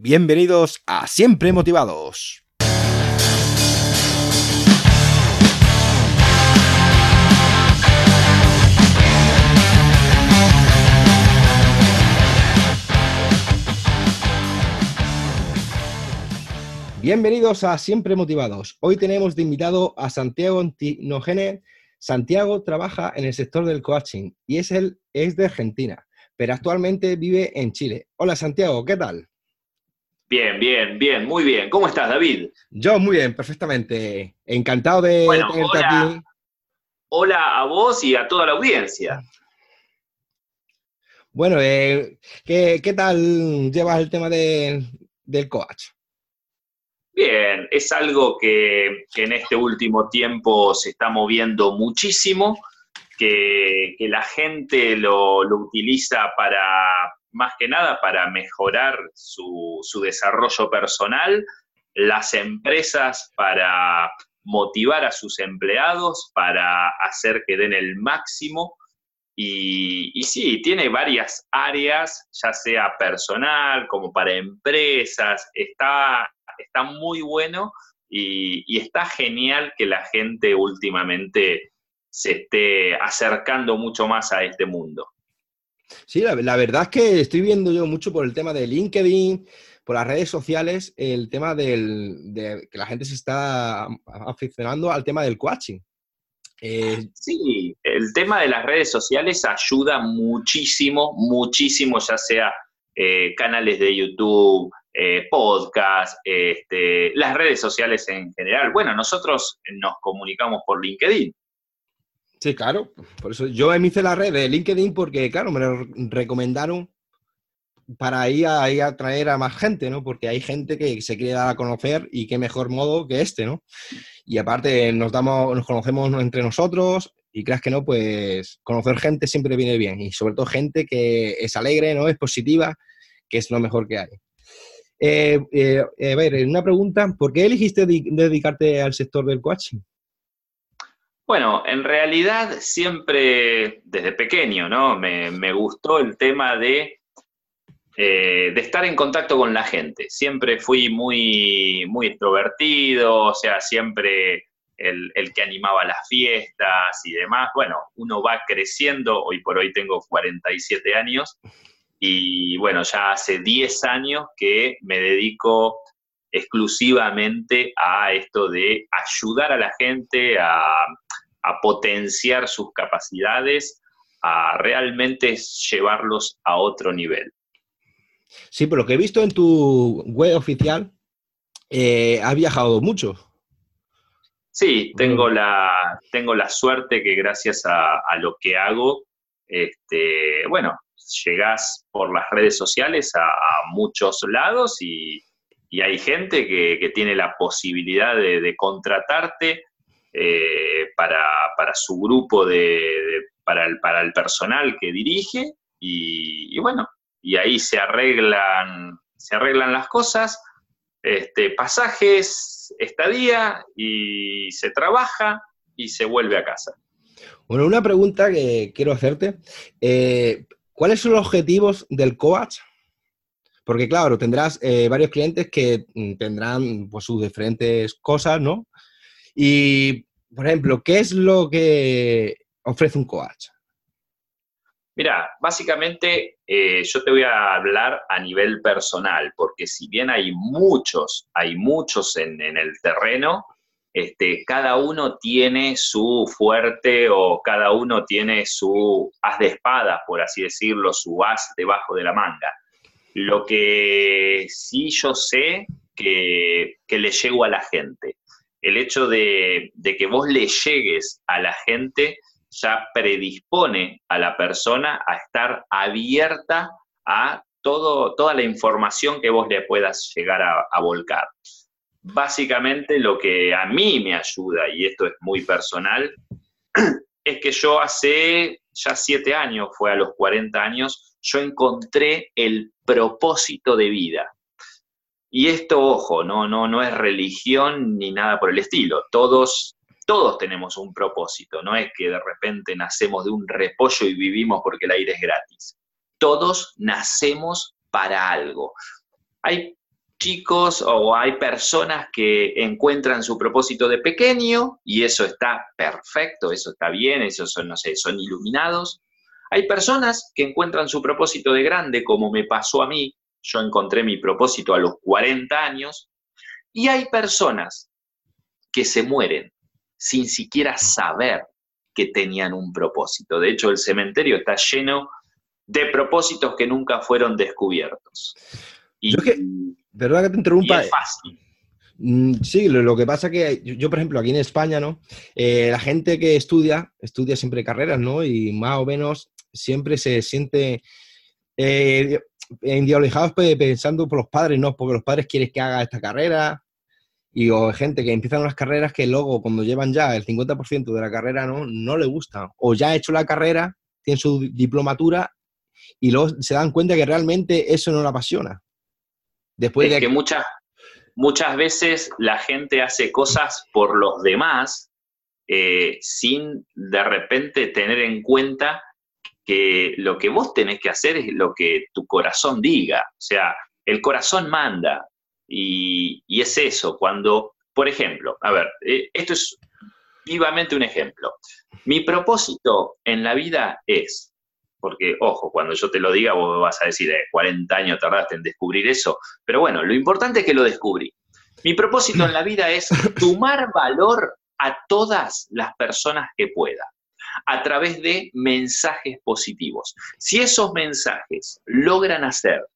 Bienvenidos a Siempre Motivados. Bienvenidos a Siempre Motivados. Hoy tenemos de invitado a Santiago Antinogene. Santiago trabaja en el sector del coaching y es, el, es de Argentina, pero actualmente vive en Chile. Hola Santiago, ¿qué tal? Bien, bien, bien, muy bien. ¿Cómo estás, David? Yo muy bien, perfectamente. Encantado de tenerte hola, aquí. Hola a vos y a toda la audiencia. Bueno, eh, ¿qué, qué tal llevas el tema de- del coach? Bien, es algo que, que en este último tiempo se está moviendo muchísimo, que, que la gente lo, lo utiliza para, más que nada, para mejorar su, su desarrollo personal, las empresas para motivar a sus empleados, para hacer que den el máximo. Y, y sí, tiene varias áreas, ya sea personal, como para empresas, está, está muy bueno y, y está genial que la gente últimamente se esté acercando mucho más a este mundo. Sí, la, verdad es que estoy viendo yo mucho por el tema de LinkedIn, por las redes sociales, el tema del, de que la gente se está aficionando al tema del coaching. Eh, Sí, el tema de las redes sociales ayuda muchísimo, muchísimo, ya sea eh, canales de YouTube, eh, podcast, este, las redes sociales en general. Bueno, nosotros nos comunicamos por LinkedIn. Sí, claro. Por eso yo me hice la red de LinkedIn porque, claro, me lo recomendaron para ir a, ir a atraer a más gente, ¿no? Porque hay gente que se quiere dar a conocer y qué mejor modo que este, ¿no? Y aparte nos damos, nos conocemos entre nosotros y creas que no, pues conocer gente siempre viene bien y sobre todo gente que es alegre, ¿no? Es positiva, que es lo mejor que hay. Eh, eh, a ver, una pregunta, ¿por qué elegiste di- dedicarte al sector del coaching? Bueno, en realidad siempre desde pequeño, ¿no? Me, me gustó el tema de, eh, de estar en contacto con la gente. Siempre fui muy, muy extrovertido, o sea, siempre el, el que animaba las fiestas y demás. Bueno, uno va creciendo, hoy por hoy tengo 47 años, y bueno, ya hace 10 años que me dedico exclusivamente a esto de ayudar a la gente a, a potenciar sus capacidades, a realmente llevarlos a otro nivel. Sí, por lo que he visto en tu web oficial, eh, has viajado mucho. Sí, tengo la, tengo la suerte que gracias a, a lo que hago, este, bueno, llegás por las redes sociales a, a muchos lados y, y hay gente que, que tiene la posibilidad de, de contratarte eh, para, para su grupo de, para, el, para el personal que dirige y, y bueno, y ahí se arreglan, se arreglan las cosas, este, pasajes, estadía y se trabaja y se vuelve a casa. Bueno, una pregunta que quiero hacerte. eh, ¿Cuáles son los objetivos del coach? Porque claro, tendrás eh, varios clientes que mm, tendrán pues, sus diferentes cosas, ¿no? Y, por ejemplo, ¿qué es lo que ofrece un coach? Mira, básicamente eh, yo te voy a hablar a nivel personal, porque si bien hay muchos, hay muchos en, el terreno, este, cada uno tiene su fuerte o cada uno tiene su as de espada, por así decirlo, su as debajo de la manga. Lo que sí yo sé que, que le llego a la gente, el hecho de, que vos le llegues a la gente ya predispone a la persona a estar abierta a todo, toda la información que vos le puedas llegar a, a volcar. Básicamente lo que a mí me ayuda, y esto es muy personal, es que yo hace ya siete años, fue a los 40 años, yo encontré el propósito de vida. Y esto, ojo, no, no, no es religión ni nada por el estilo. Todos, todos tenemos un propósito. No es que de repente nacemos de un repollo y vivimos porque el aire es gratis. Todos nacemos para algo. Hay chicos o hay personas que encuentran su propósito de pequeño y eso está perfecto, eso está bien, esos son, no sé, son iluminados. Hay personas que encuentran su propósito de grande, como me pasó a mí, yo encontré mi propósito a los 40 años, y hay personas que se mueren sin siquiera saber que tenían un propósito. De hecho, el cementerio está lleno de propósitos que nunca fueron descubiertos. Y, yo que, verdad que te interrumpa. es fácil. Mm, sí, lo, que pasa que yo, por ejemplo, aquí en España, ¿no? Eh, la gente que estudia, estudia siempre carreras, ¿no? Y más o menos siempre se siente eh, ideologizados pensando por los padres, ¿no? Porque los padres quieren que haga esta carrera. Y o gente que empiezan unas carreras que luego, cuando llevan ya el 50% de la carrera, ¿no? No le gusta. O ya ha hecho la carrera, tiene su diplomatura y luego se dan cuenta que realmente eso no la apasiona. Después de que muchas, muchas veces la gente hace cosas por los demás eh, sin de repente tener en cuenta que lo que vos tenés que hacer es lo que tu corazón diga. O sea, el corazón manda. Y, y es eso, cuando, por ejemplo, a ver, eh, esto es vivamente un ejemplo. Mi propósito en la vida es porque, ojo, cuando yo te lo diga, vos vas a decir, 40 eh, años tardaste en descubrir eso, pero bueno, lo importante es que lo descubrí. Mi propósito en la vida es sumar valor a todas las personas que pueda, a través de mensajes positivos. Si esos mensajes logran hacer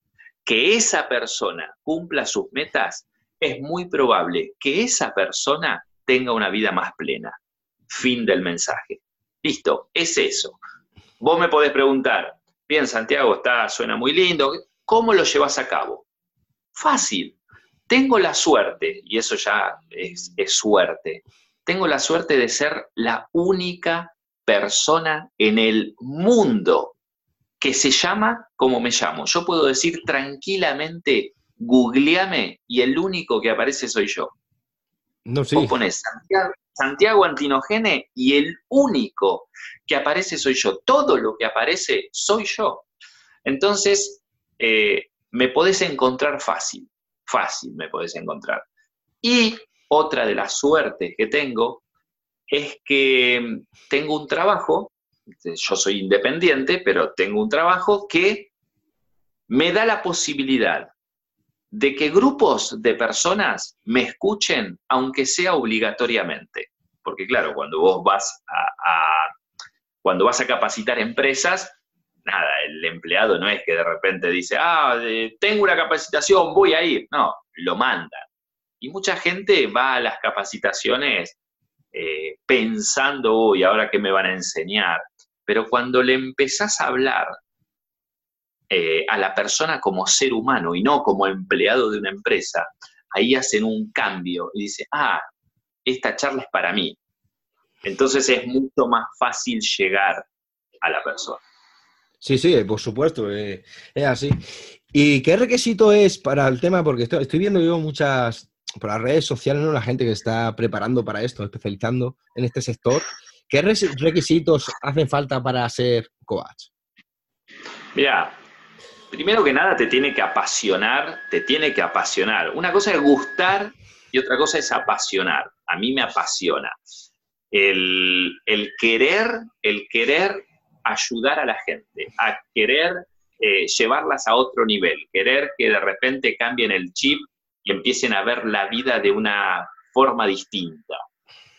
que esa persona cumpla sus metas, es muy probable que esa persona tenga una vida más plena. Fin del mensaje. Listo, es eso. Vos me podés preguntar, bien, Santiago, está, suena muy lindo, ¿cómo lo llevas a cabo? Fácil. Tengo la suerte, y eso ya es, es suerte, tengo la suerte de ser la única persona en el mundo que se llama como me llamo. Yo puedo decir tranquilamente, googleame y el único que aparece soy yo. No, sí. Vos pones Santiago, Santiago Antinogene y el único que aparece soy yo. Todo lo que aparece soy yo. Entonces, eh, me podés encontrar fácil, fácil me podés encontrar. Y otra de las suertes que tengo es que tengo un trabajo, yo soy independiente, pero tengo un trabajo que me da la posibilidad de que grupos de personas me escuchen, aunque sea obligatoriamente. Porque claro, cuando vos vas a, cuando vas a capacitar empresas, nada, el empleado no es que de repente dice, ah, tengo una capacitación, voy a ir. No, lo mandan. Y mucha gente va a las capacitaciones eh, pensando, uy, ahora qué me van a enseñar. Pero cuando le empezás a hablar eh, a la persona como ser humano y no como empleado de una empresa, ahí hacen un cambio y dicen, ah, esta charla es para mí. Entonces es mucho más fácil llegar a la persona. Sí, sí, por supuesto, eh, es así. ¿Y qué requisito es para el tema? Porque estoy, viendo yo muchas, por las redes sociales, ¿no? la gente que está preparando para esto, especializando en este sector. ¿Qué requisitos hacen falta para ser coach? Mira, primero que nada te tiene que apasionar, te tiene que apasionar. Una cosa es gustar y otra cosa es apasionar. A mí me apasiona. El, querer, el querer ayudar a la gente, a querer eh, llevarlas a otro nivel, querer que de repente cambien el chip y empiecen a ver la vida de una forma distinta.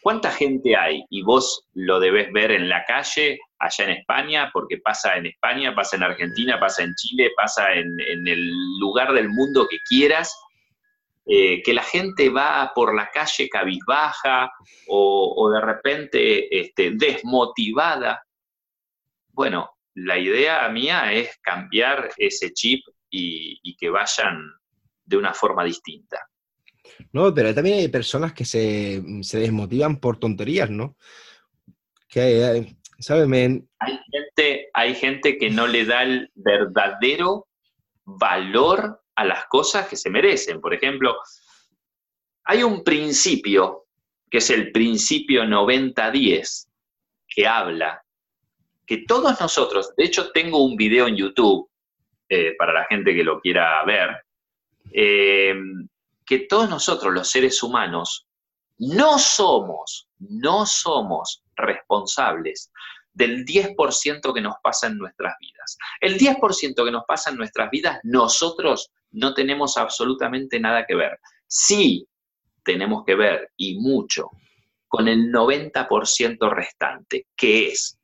¿Cuánta gente hay? Y vos lo debes ver en la calle, allá en España, porque pasa en España, pasa en Argentina, pasa en Chile, pasa en, el lugar del mundo que quieras, eh, que la gente va por la calle cabizbaja o, de repente este, desmotivada. Bueno, la idea mía es cambiar ese chip y que vayan de una forma distinta. No, pero también hay personas que se, desmotivan por tonterías, ¿no? Que, ¿sabes? Hay, gente, hay gente que no le da el verdadero valor a las cosas que se merecen. Por ejemplo, hay un principio, que es el principio 90-10, que habla que todos nosotros, de hecho tengo un video en YouTube, eh, para la gente que lo quiera ver, eh, que todos nosotros, los seres humanos, no somos, no somos responsables del 10% que nos pasa en nuestras vidas. El 10% que nos pasa en nuestras vidas, nosotros no tenemos absolutamente nada que ver. Sí tenemos que ver, y mucho, con el 90% restante, que es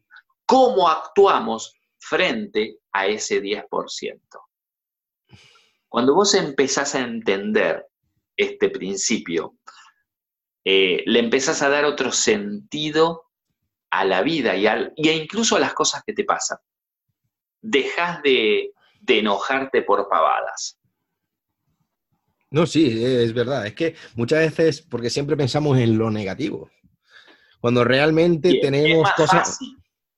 cómo actuamos frente a ese 10%. Cuando vos empezás a entender este principio, eh, le empezás a dar otro sentido a la vida y, al, y incluso a las cosas que te pasan. Dejas de, de enojarte por pavadas. No, sí, es verdad. Es que muchas veces, porque siempre pensamos en lo negativo, cuando realmente tenemos cosas...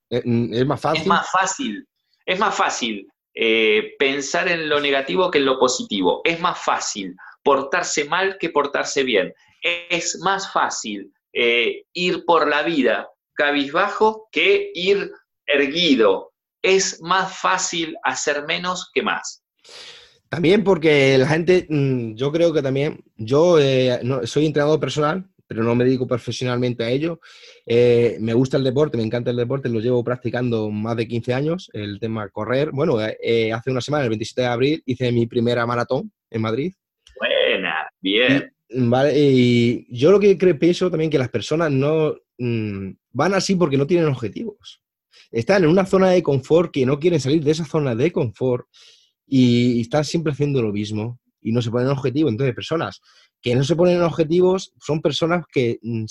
Eh, mm, es más fácil. Es más fácil. Es más fácil eh, pensar en lo negativo que en lo positivo. Es más fácil portarse mal que portarse bien. Es más fácil eh, ir por la vida cabizbajo que ir erguido. Es más fácil hacer menos que más. También porque la gente, mm, yo creo que también, yo soy entrenador personal pero no me dedico profesionalmente a ello. Eh, me gusta el deporte, me encanta el deporte, lo llevo practicando más de 15 años, el tema correr. Bueno, eh, eh, hace una semana, el 27 de abril, hice mi primera maratón en Madrid. Buena, bien. Y, vale, y yo lo que creo, pienso también que las personas no mm, van así porque no tienen objetivos. Están en una zona de confort que no quieren salir de esa zona de confort y están siempre haciendo lo mismo y no se ponen objetivos. Entonces, personas que no se ponen objetivos son personas que, mm,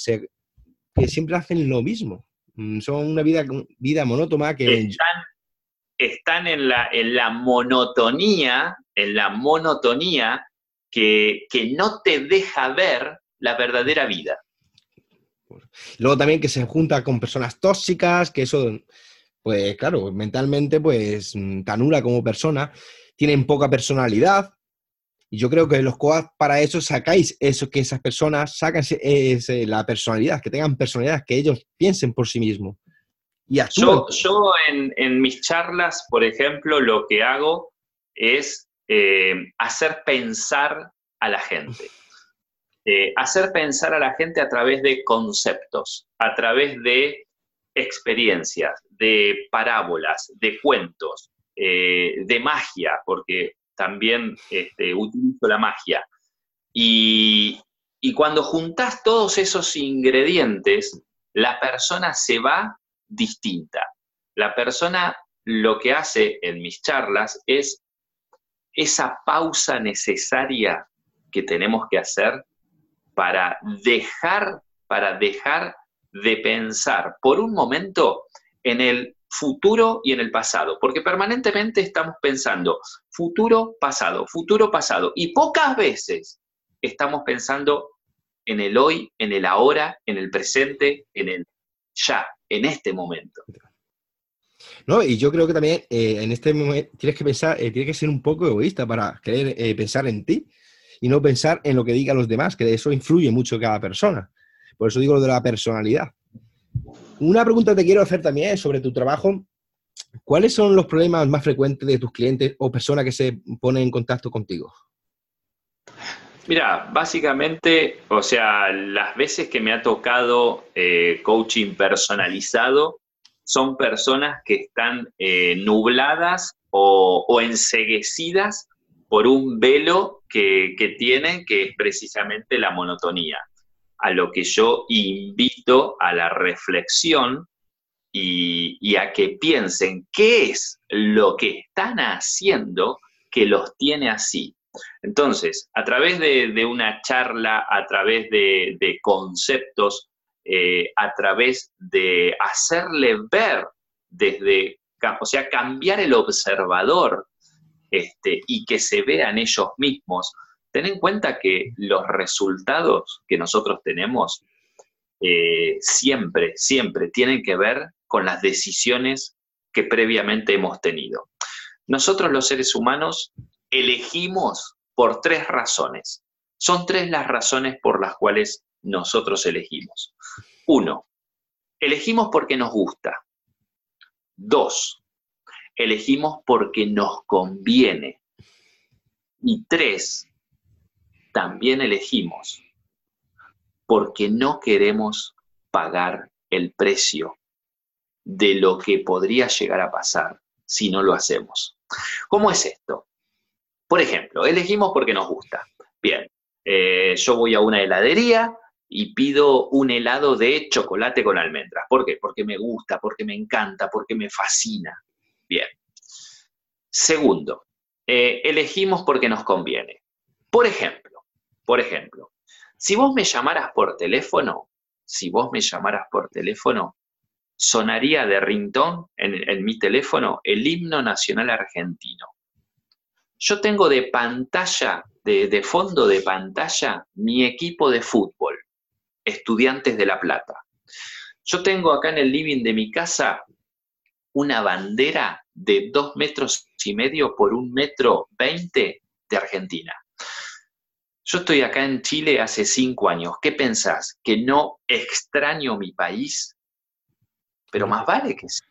que siempre hacen lo mismo. Mm, son una vida, vida monótona que... Están, están en, la, en la monotonía, en la monotonía que, que no te deja ver la verdadera vida. Luego también que se junta con personas tóxicas, que eso, pues claro, mentalmente pues mm, te anula como persona, tienen poca personalidad, y yo creo que los coas para eso sacáis eso, que esas personas sacan la personalidad, que tengan personalidad, que ellos piensen por sí mismos. Y yo, yo en, mis charlas, por ejemplo, lo que hago es eh, hacer pensar a la gente. Eh, hacer pensar a la gente a través de conceptos, a través de experiencias, de parábolas, de cuentos, eh, de magia, porque también este, utilizo la magia. Y, cuando juntas todos esos ingredientes, la persona se va distinta. La persona lo que hace en mis charlas es esa pausa necesaria que tenemos que hacer para dejar, para dejar de pensar por un momento en el futuro y en el pasado, porque permanentemente estamos pensando futuro, pasado, futuro, pasado, y pocas veces estamos pensando en el hoy, en el ahora, en el presente, en el ya, en este momento. No, y yo creo que también eh, en este momento tienes que pensar, eh, tienes que ser un poco egoísta para querer eh, pensar en ti y no pensar en lo que digan los demás, que eso influye mucho cada persona. Por eso digo lo de la personalidad. Una pregunta te quiero hacer también sobre tu trabajo. ¿Cuáles son los problemas más frecuentes de tus clientes o personas que se ponen en contacto contigo? Mira, básicamente, o sea, las veces que me ha tocado eh, coaching personalizado son personas que están eh, nubladas o, enseguecidas por un velo que tienen, que es precisamente la monotonía a lo que yo invito a la reflexión y, a que piensen qué es lo que están haciendo que los tiene así. Entonces, a través de, una charla, a través de, conceptos, eh, a través de hacerle ver desde, o sea, cambiar el observador este, y que se vean ellos mismos, ten en cuenta que los resultados que nosotros tenemos eh, siempre, siempre tienen que ver con las decisiones que previamente hemos tenido. Nosotros los seres humanos elegimos por tres razones. Son tres las razones por las cuales nosotros elegimos. Uno, elegimos porque nos gusta. Dos, elegimos porque nos conviene. Y tres, también elegimos porque no queremos pagar el precio de lo que podría llegar a pasar si no lo hacemos. ¿Cómo es esto? Por ejemplo, elegimos porque nos gusta. Bien, eh, yo voy a una heladería y pido un helado de chocolate con almendras. ¿Por qué? Porque me gusta, porque me encanta, porque me fascina. Bien. Segundo, eh, elegimos porque nos conviene. Por ejemplo, por ejemplo, si vos me llamaras por teléfono, si vos me llamaras por teléfono, sonaría de ringtone en, mi teléfono el himno nacional argentino. Yo tengo de pantalla, de, fondo de pantalla, mi equipo de fútbol, Estudiantes de La Plata. Yo tengo acá en el living de mi casa una bandera de dos metros y medio por un metro veinte de Argentina. Yo estoy acá en Chile hace cinco años. ¿Qué pensás? ¿Que no extraño mi país? pero más vale que sí.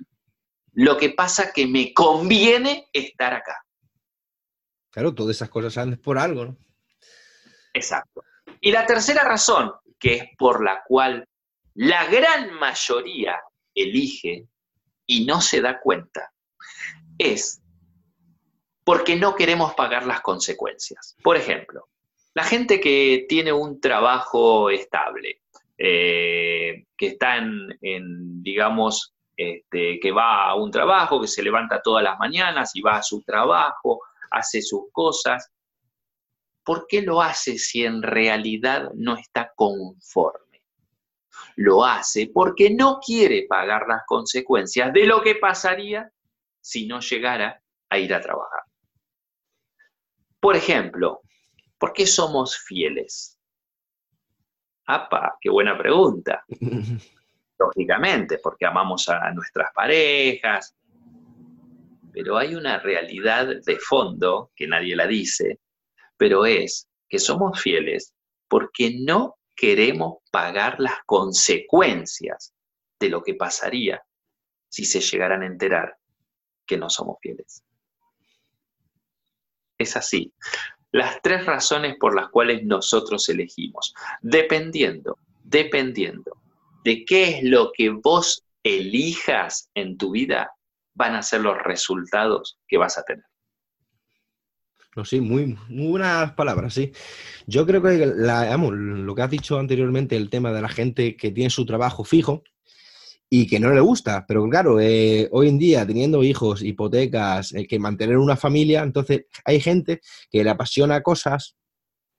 Lo que pasa es que me conviene estar acá. Claro, todas esas cosas andan por algo, ¿no? Exacto. Y la tercera razón, que es por la cual la gran mayoría elige y no se da cuenta, es porque no queremos pagar las consecuencias. Por ejemplo, la gente que tiene un trabajo estable, eh, que está en, digamos, este, que va a un trabajo, que se levanta todas las mañanas y va a su trabajo, hace sus cosas. ¿Por qué lo hace si en realidad no está conforme? Lo hace porque no quiere pagar las consecuencias de lo que pasaría si no llegara a ir a trabajar. Por ejemplo, ¿por qué somos fieles? ¡Apa! ¡Qué buena pregunta! Lógicamente, porque amamos a nuestras parejas, pero hay una realidad de fondo que nadie la dice, pero es que somos fieles porque no queremos pagar las consecuencias de lo que pasaría si se llegaran a enterar que no somos fieles. Es así las tres razones por las cuales nosotros elegimos, dependiendo, dependiendo de qué es lo que vos elijas en tu vida, van a ser los resultados que vas a tener. No, sí, muy, muy buenas palabras, sí. Yo creo que lo que has dicho anteriormente, el tema de la gente que tiene su trabajo fijo, y que no le gusta. Pero claro, eh, hoy en día, teniendo hijos, hipotecas, eh, que mantener una familia, entonces hay gente que le apasiona cosas,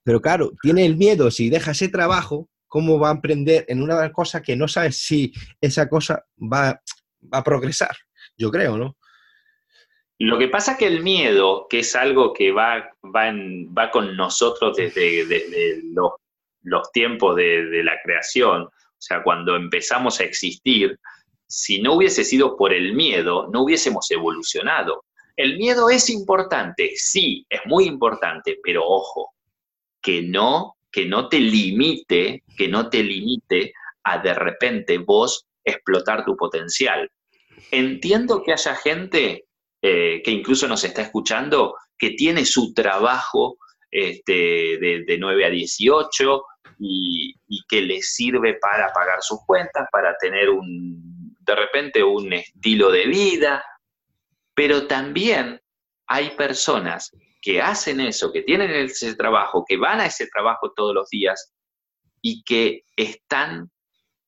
pero claro, tiene el miedo, si deja ese trabajo, ¿cómo va a emprender en una cosa que no sabe si esa cosa va, a progresar? Yo creo, ¿no? Lo que pasa que el miedo, que es algo que va, va, va con nosotros desde, los, los, tiempos de la creación, o sea, cuando empezamos a existir, si no hubiese sido por el miedo, no hubiésemos evolucionado. El miedo es importante, sí, es muy importante, pero ojo, que no, que no te limite, que no te limite a de repente vos explotar tu potencial. Entiendo que haya gente eh, que incluso nos está escuchando que tiene su trabajo este, de, de 9 a 18 y, que les sirve para pagar sus cuentas, para tener un, de repente un estilo de vida, pero también hay personas que hacen eso, que tienen ese trabajo, que van a ese trabajo todos los días y que están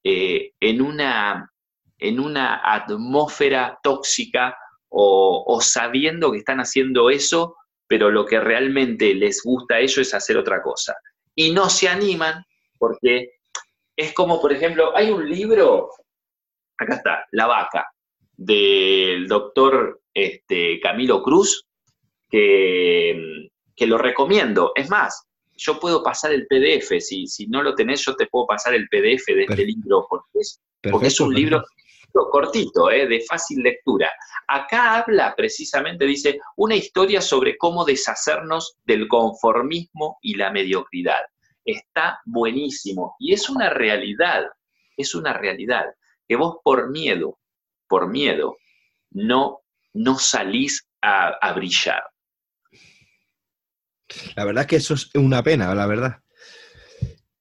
eh, en, una, en una atmósfera tóxica o, sabiendo que están haciendo eso, pero lo que realmente les gusta a ellos es hacer otra cosa y no se animan porque es como, por ejemplo, hay un libro, acá está, La vaca, del doctor este, Camilo Cruz, que, que, lo recomiendo. Es más, yo puedo pasar el PDF, si, si no lo tenés, yo te puedo pasar el PDF de este libro, porque es, porque es un libro cortito, eh, de fácil lectura. Acá habla precisamente, dice, una historia sobre cómo deshacernos del conformismo y la mediocridad. Está buenísimo y es una realidad, es una realidad que vos por miedo, por miedo, no, no salís a, brillar. La verdad es que eso es una pena, la verdad.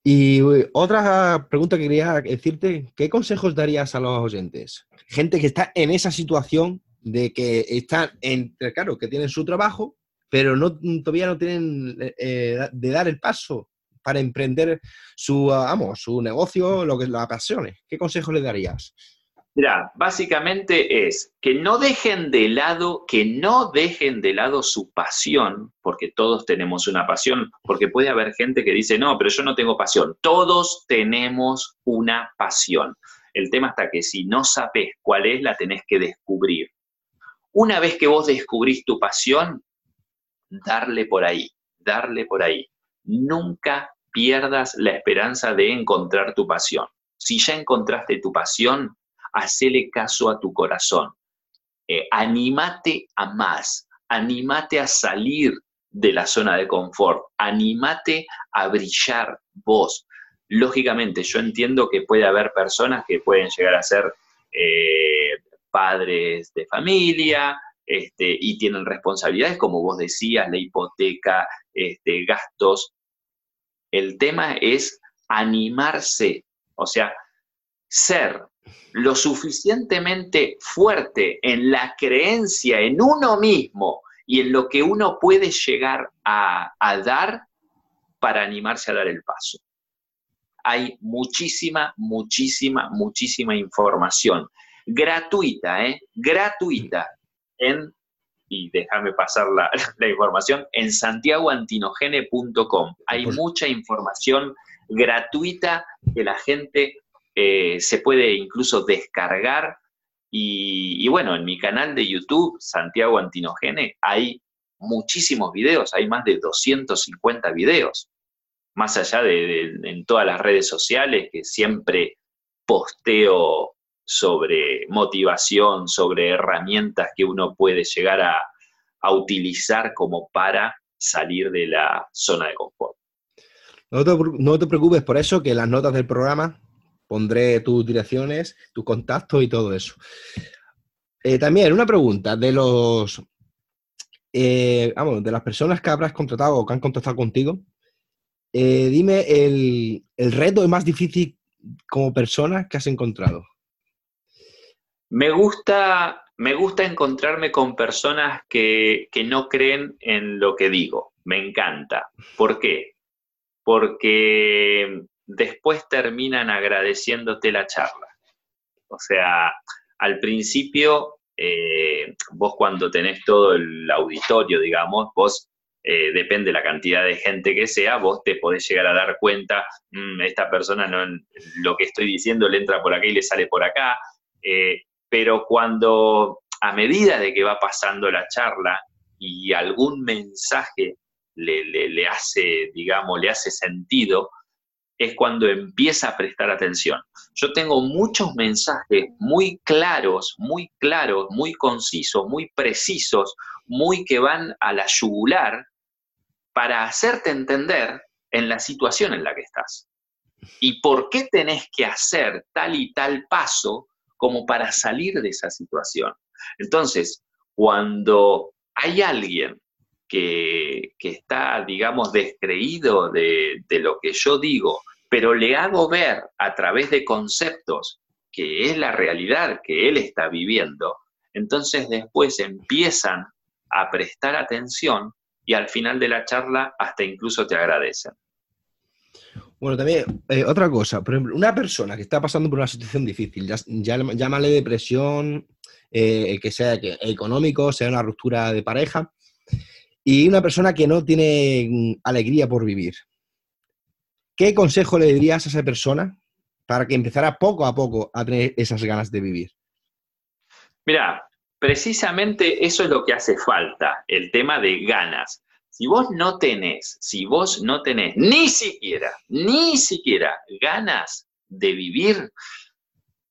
Y otra pregunta que quería decirte, ¿qué consejos darías a los oyentes? Gente que está en esa situación de que están, entre, claro, que tienen su trabajo, pero no, todavía no tienen eh, de dar el paso para emprender su, vamos, su negocio, lo que la apasione. ¿Qué consejos le darías? Mira, básicamente es que no dejen de lado, que no dejen de lado su pasión, porque todos tenemos una pasión, porque puede haber gente que dice, no, pero yo no tengo pasión. Todos tenemos una pasión. El tema está que si no sabes cuál es, la tenés que descubrir. Una vez que vos descubrís tu pasión, darle por ahí, darle por ahí. Nunca pierdas la esperanza de encontrar tu pasión. Si ya encontraste tu pasión, hacele caso a tu corazón. Eh, animate a más, animate a salir de la zona de confort, animate a brillar vos. Lógicamente, yo entiendo que puede haber personas que pueden llegar a ser eh, padres de familia este, y tienen responsabilidades, como vos decías, la hipoteca, este, gastos. El tema es animarse, o sea, ser lo suficientemente fuerte en la creencia en uno mismo y en lo que uno puede llegar a, dar para animarse a dar el paso. Hay muchísima, muchísima, muchísima información gratuita, ¿eh? Gratuita en, y déjame pasar la, la información, en santiagoantinogene.com. Hay mucha información gratuita que la gente eh, se puede incluso descargar. Y, bueno, en mi canal de YouTube, Santiago Antinogene, hay muchísimos videos, hay más de 250 videos, más allá de, en todas las redes sociales que siempre posteo sobre motivación, sobre herramientas que uno puede llegar a, utilizar como para salir de la zona de confort. No te, no te, preocupes por eso, que las notas del programa Pondré tus direcciones, tus contactos y todo eso. Eh, también una pregunta de los, eh, vamos, de las personas que habrás contratado o que han contactado contigo. Eh, dime el, reto más difícil como persona que has encontrado. Me gusta, me gusta encontrarme con personas que, que no creen en lo que digo. Me encanta. ¿Por qué? Porque después terminan agradeciéndote la charla. O sea, al principio, eh, vos cuando tenés todo el auditorio, digamos, vos, eh, depende de la cantidad de gente que sea, vos te podés llegar a dar cuenta, mm, esta persona no, lo que estoy diciendo le entra por acá y le sale por acá, eh, pero cuando a medida de que va pasando la charla y algún mensaje le, le hace, digamos, le hace sentido, es cuando empieza a prestar atención. Yo tengo muchos mensajes muy claros, muy claros, muy concisos, muy precisos, muy que van a la yugular para hacerte entender en la situación en la que estás. Y por qué tenés que hacer tal y tal paso como para salir de esa situación. Entonces, cuando hay alguien que, está, digamos, descreído de, de, lo que yo digo pero le hago ver a través de conceptos que es la realidad que él está viviendo, entonces después empiezan a prestar atención y al final de la charla hasta incluso te agradecen. Bueno, también eh, otra cosa, por ejemplo, una persona que está pasando por una situación difícil, llámale depresión, eh, que sea económico, sea una ruptura de pareja, y una persona que no tiene mm, alegría por vivir. ¿Qué consejo le dirías a esa persona para que empezara poco a poco a tener esas ganas de vivir? Mira, precisamente eso es lo que hace falta, el tema de ganas. Si vos no tenés, si vos no tenés ni siquiera, ni siquiera ganas de vivir,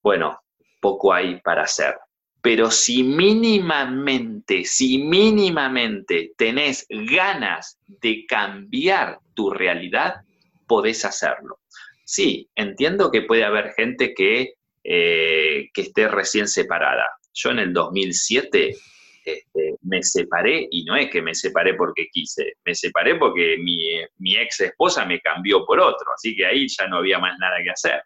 bueno, poco hay para hacer. Pero si mínimamente, si mínimamente tenés ganas de cambiar tu realidad, podés hacerlo. Sí, entiendo que puede haber gente que, eh, que esté recién separada. Yo en el 2007 este, me separé y no es que me separé porque quise, me separé porque mi, ex esposa me cambió por otro, así que ahí ya no había más nada que hacer.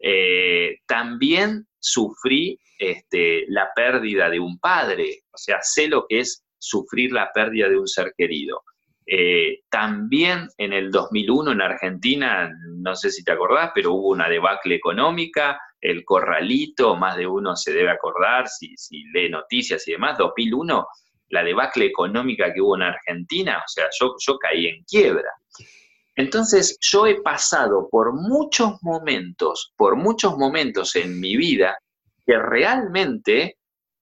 Eh, también sufrí este, la pérdida de un padre, o sea, sé lo que es sufrir la pérdida de un ser querido. Eh, también en el 2001 en Argentina, no sé si te acordás, pero hubo una debacle económica, el corralito, más de uno se debe acordar si, si lee noticias y demás, 2001, la debacle económica que hubo en Argentina, o sea, yo, yo caí en quiebra. Entonces, yo he pasado por muchos momentos, por muchos momentos en mi vida, que realmente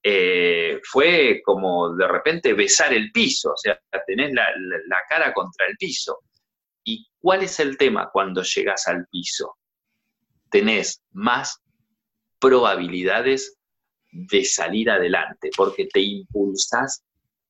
eh, fue como de repente besar el piso, o sea, tenés la, cara contra el piso. ¿Y cuál es el tema cuando llegas al piso? Tenés más probabilidades de salir adelante, porque te impulsas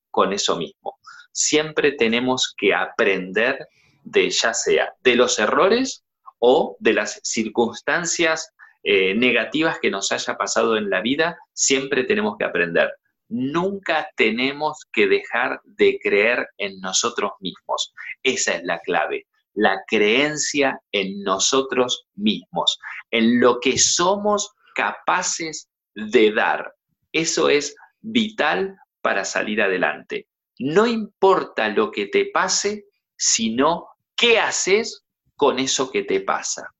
con eso mismo. Siempre tenemos que aprender de ya sea de los errores o de las circunstancias eh, negativas que nos haya pasado en la vida, siempre tenemos que aprender. Nunca tenemos que dejar de creer en nosotros mismos. Esa es la clave, la creencia en nosotros mismos, en lo que somos capaces de dar. Eso es vital para salir adelante. No importa lo que te pase, sino qué haces con eso que te pasa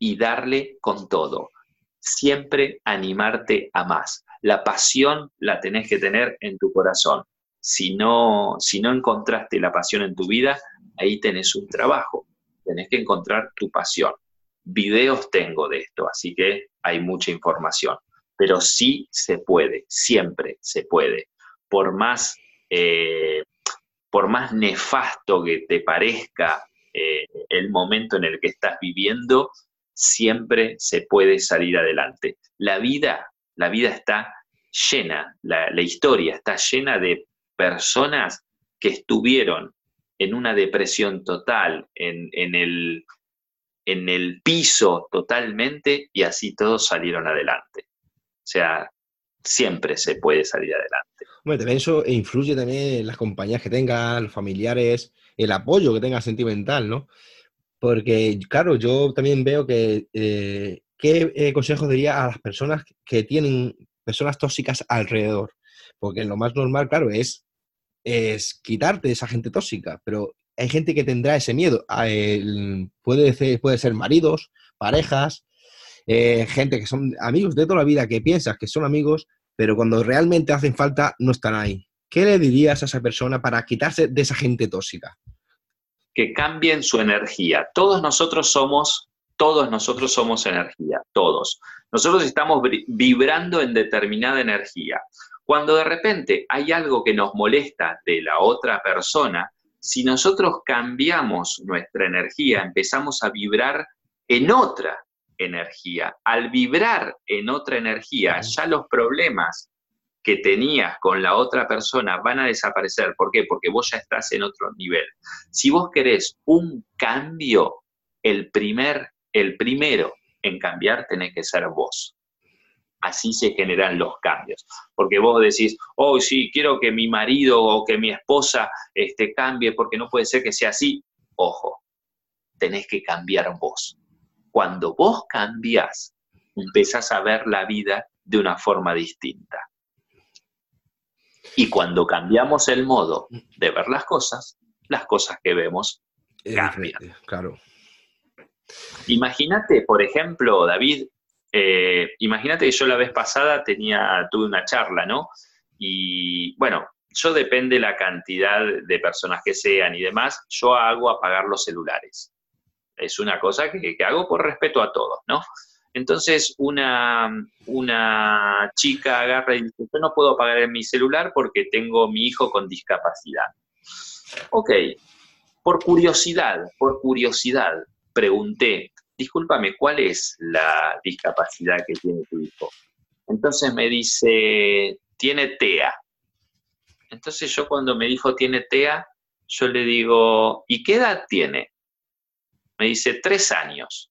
y darle con todo. Siempre animarte a más. La pasión la tenés que tener en tu corazón. Si no, si no encontraste la pasión en tu vida, ahí tenés un trabajo. Tenés que encontrar tu pasión. Videos tengo de esto, así que hay mucha información. Pero sí se puede, siempre se puede. Por más, eh, por más nefasto que te parezca eh, el momento en el que estás viviendo, siempre se puede salir adelante. La vida, la vida está llena, la, historia está llena de personas que estuvieron en una depresión total, en, el, en el piso totalmente, y así todos salieron adelante. O sea, siempre se puede salir adelante. Bueno, también eso influye también en las compañías que tengan, los familiares, el apoyo que tenga sentimental, ¿no? Porque, claro, yo también veo que, eh, ¿qué eh, consejos diría a las personas que tienen personas tóxicas alrededor? Porque lo más normal, claro, es, es quitarte esa gente tóxica, pero hay gente que tendrá ese miedo. puede, ser, puede ser maridos, parejas, eh, gente que son amigos de toda la vida, que piensas que son amigos, pero cuando realmente hacen falta no están ahí. ¿Qué le dirías a esa persona para quitarse de esa gente tóxica? Que cambien su energía. Todos nosotros somos, todos nosotros somos energía, todos. Nosotros estamos vibrando en determinada energía. Cuando de repente hay algo que nos molesta de la otra persona, si nosotros cambiamos nuestra energía, empezamos a vibrar en otra energía. Al vibrar en otra energía, ya los problemas que tenías con la otra persona van a desaparecer. ¿Por qué? Porque vos ya estás en otro nivel. Si vos querés un cambio, el, primer, el primero en cambiar tenés que ser vos. Así se generan los cambios. Porque vos decís, oh, sí, quiero que mi marido o que mi esposa este, cambie porque no puede ser que sea así. Ojo, tenés que cambiar vos. Cuando vos cambias, empezás a ver la vida de una forma distinta. Y cuando cambiamos el modo de ver las cosas, las cosas que vemos cambian. Claro. Imagínate, por ejemplo, David, eh, imagínate que yo la vez pasada tenía, tuve una charla, ¿no? Y bueno, yo depende la cantidad de personas que sean y demás, yo hago apagar los celulares. Es una cosa que, que hago por respeto a todos, ¿no? Entonces una, una chica agarra y dice, yo no puedo apagar mi celular porque tengo mi hijo con discapacidad. Ok, por curiosidad, por curiosidad, pregunté, discúlpame, ¿cuál es la discapacidad que tiene tu hijo? Entonces me dice, tiene TEA. Entonces yo cuando me dijo tiene TEA, yo le digo, ¿y qué edad tiene? Me dice, tres años.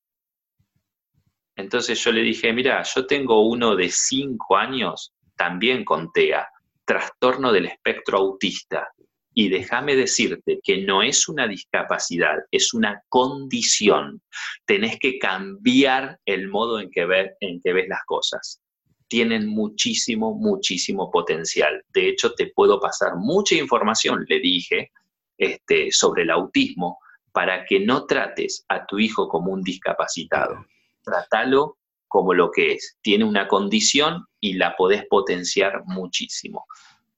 Entonces yo le dije, mira, yo tengo uno de cinco años también con TEA. trastorno del espectro autista. Y déjame decirte que no es una discapacidad, es una condición. Tenés que cambiar el modo en que, en que ves las cosas. Tienen muchísimo, muchísimo potencial. De hecho, te puedo pasar mucha información, le dije, este, sobre el autismo, para que no trates a tu hijo como un discapacitado. Trátalo como lo que es. Tiene una condición y la podés potenciar muchísimo.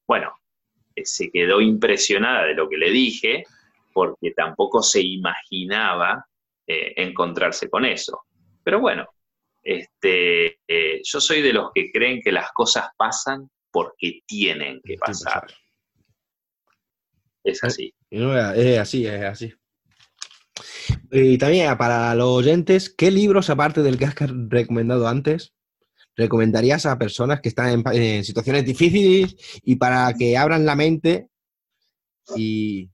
Bueno, eh, se quedó impresionada de lo que le dije porque tampoco se imaginaba eh, encontrarse con eso. Pero bueno, este, eh, yo soy de los que creen que las cosas pasan porque tienen que pasar. Es así. Es así, es así. Y también para los oyentes, ¿qué libros, aparte del que has recomendado antes, recomendarías a personas que están en, situaciones difíciles y para que abran la mente y...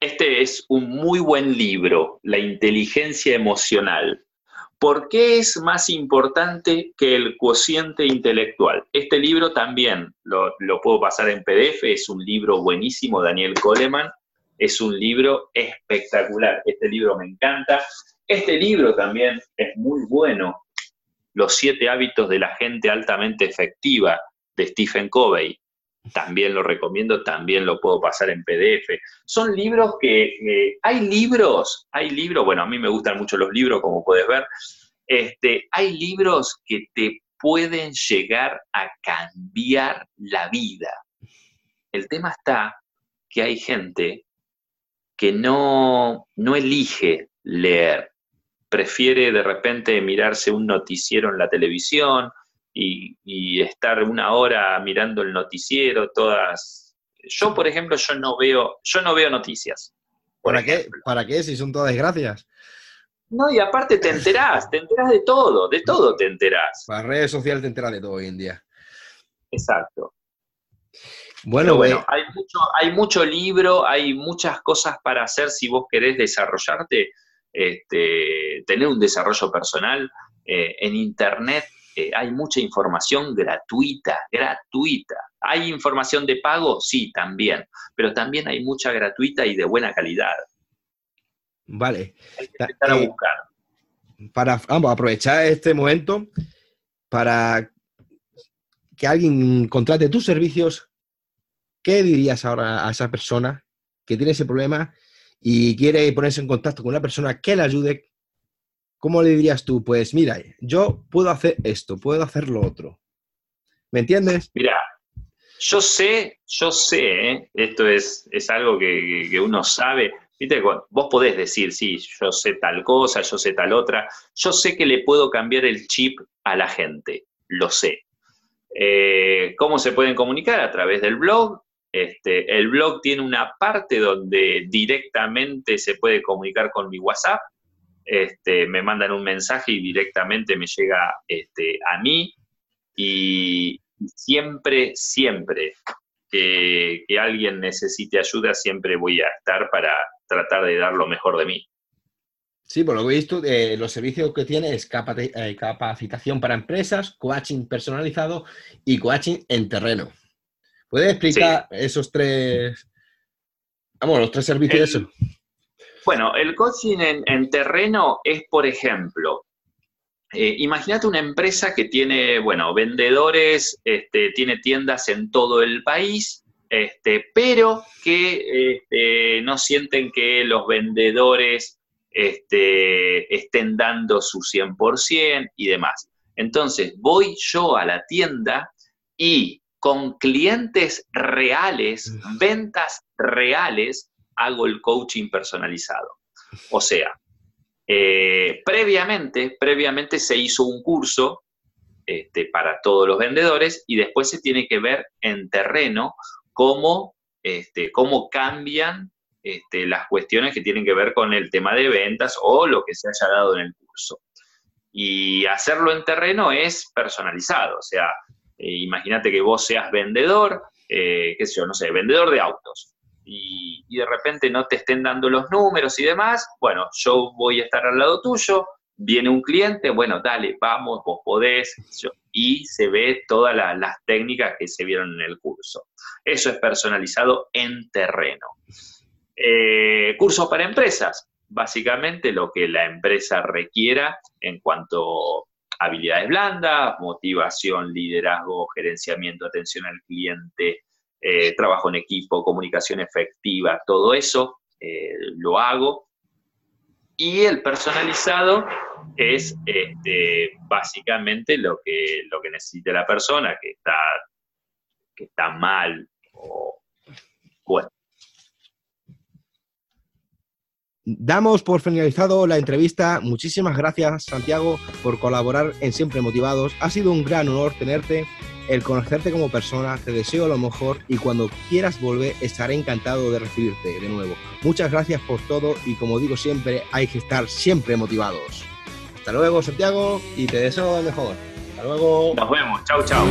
Este es un muy buen libro, La inteligencia emocional. ¿Por qué es más importante que el cociente intelectual? Este libro también lo, lo puedo pasar en PDF, es un libro buenísimo, Daniel Coleman, es un libro espectacular. Este libro me encanta. Este libro también es muy bueno. Los siete hábitos de la gente altamente efectiva de Stephen Covey. También lo recomiendo, también lo puedo pasar en PDF. Son libros que, hay libros, hay libros, bueno, a mí me gustan mucho los libros, como puedes ver. Este, hay libros que te pueden llegar a cambiar la vida. El tema está que hay gente que no, no elige leer, prefiere de repente mirarse un noticiero en la televisión y, estar una hora mirando el noticiero, todas. Yo, por ejemplo, yo no veo, yo no veo noticias. ¿Para qué? ¿Para qué? Si son todas desgracias. No, y aparte te enterás, te enterás de todo, de todo te enterás. Para redes sociales te enteras de todo hoy en día. Exacto. Bueno, bueno, hay mucho, hay mucho libro, hay muchas cosas para hacer si vos querés desarrollarte, este, tener un desarrollo personal. Eh, en Internet eh, hay mucha información gratuita, gratuita. ¿Hay información de pago? Sí, también, pero también hay mucha gratuita y de buena calidad. Vale. Hay que empezar a eh, buscar. Para, vamos, aprovechar este momento para que alguien contrate tus servicios ¿Qué dirías ahora a esa persona que tiene ese problema y quiere ponerse en contacto con una persona que le ayude? ¿Cómo le dirías tú? Pues mira, yo puedo hacer esto, puedo hacer lo otro. ¿Me entiendes? Mira, yo sé, yo sé, ¿eh? esto es, es algo que, uno sabe. ¿Viste? Vos podés decir, sí, yo sé tal cosa, yo sé tal otra. Yo sé que le puedo cambiar el chip a la gente, lo sé. Eh, ¿Cómo se pueden comunicar? A través del blog, este, el blog tiene una parte donde directamente se puede comunicar con mi WhatsApp. Este, me mandan un mensaje y directamente me llega este, a mí. Y siempre, siempre que, alguien necesite ayuda, siempre voy a estar para tratar de dar lo mejor de mí. Sí, por lo que he visto, eh, los servicios que tiene es eh, capacitación para empresas, coaching personalizado y coaching en terreno. ¿Puedes explicar esos tres, vamos, los tres servicios? bueno, el coaching en, terreno es, por ejemplo, eh, imagínate una empresa que tiene, bueno, vendedores, este, tiene tiendas en todo el país, este, pero que este, no sienten que los vendedores este, estén dando su 100% y demás. Entonces, voy yo a la tienda y con clientes reales, ventas reales, hago el coaching personalizado. O sea, eh, previamente, previamente se hizo un curso este, para todos los vendedores y después se tiene que ver en terreno cómo, este, cómo cambian este, las cuestiones que tienen que ver con el tema de ventas o lo que se haya dado en el curso. Y hacerlo en terreno es personalizado, o sea, eh, imagínate que vos seas vendedor, eh, qué sé yo, no sé, vendedor de autos. Y, de repente no te estén dando los números y demás, bueno, yo voy a estar al lado tuyo, viene un cliente, bueno, dale, vamos, vos podés, y se ve todas las técnicas que se vieron en el curso. Eso es personalizado en terreno. Eh, cursos para empresas, básicamente lo que la empresa requiera en cuanto habilidades blandas, motivación, liderazgo, gerenciamiento, atención al cliente, eh, trabajo en equipo, comunicación efectiva, todo eso eh, lo hago. Y el personalizado es este, básicamente lo que, lo que necesite la persona que está, que está mal o. Damos por finalizado la entrevista. Muchísimas gracias, Santiago, por colaborar en Siempre Motivados. Ha sido un gran honor tenerte, el conocerte como persona. Te deseo lo mejor y cuando quieras volver estaré encantado de recibirte de nuevo. Muchas gracias por todo y como digo siempre, hay que estar siempre motivados. Hasta luego, Santiago, y te deseo lo mejor. Hasta luego. Nos vemos. Chao, chao.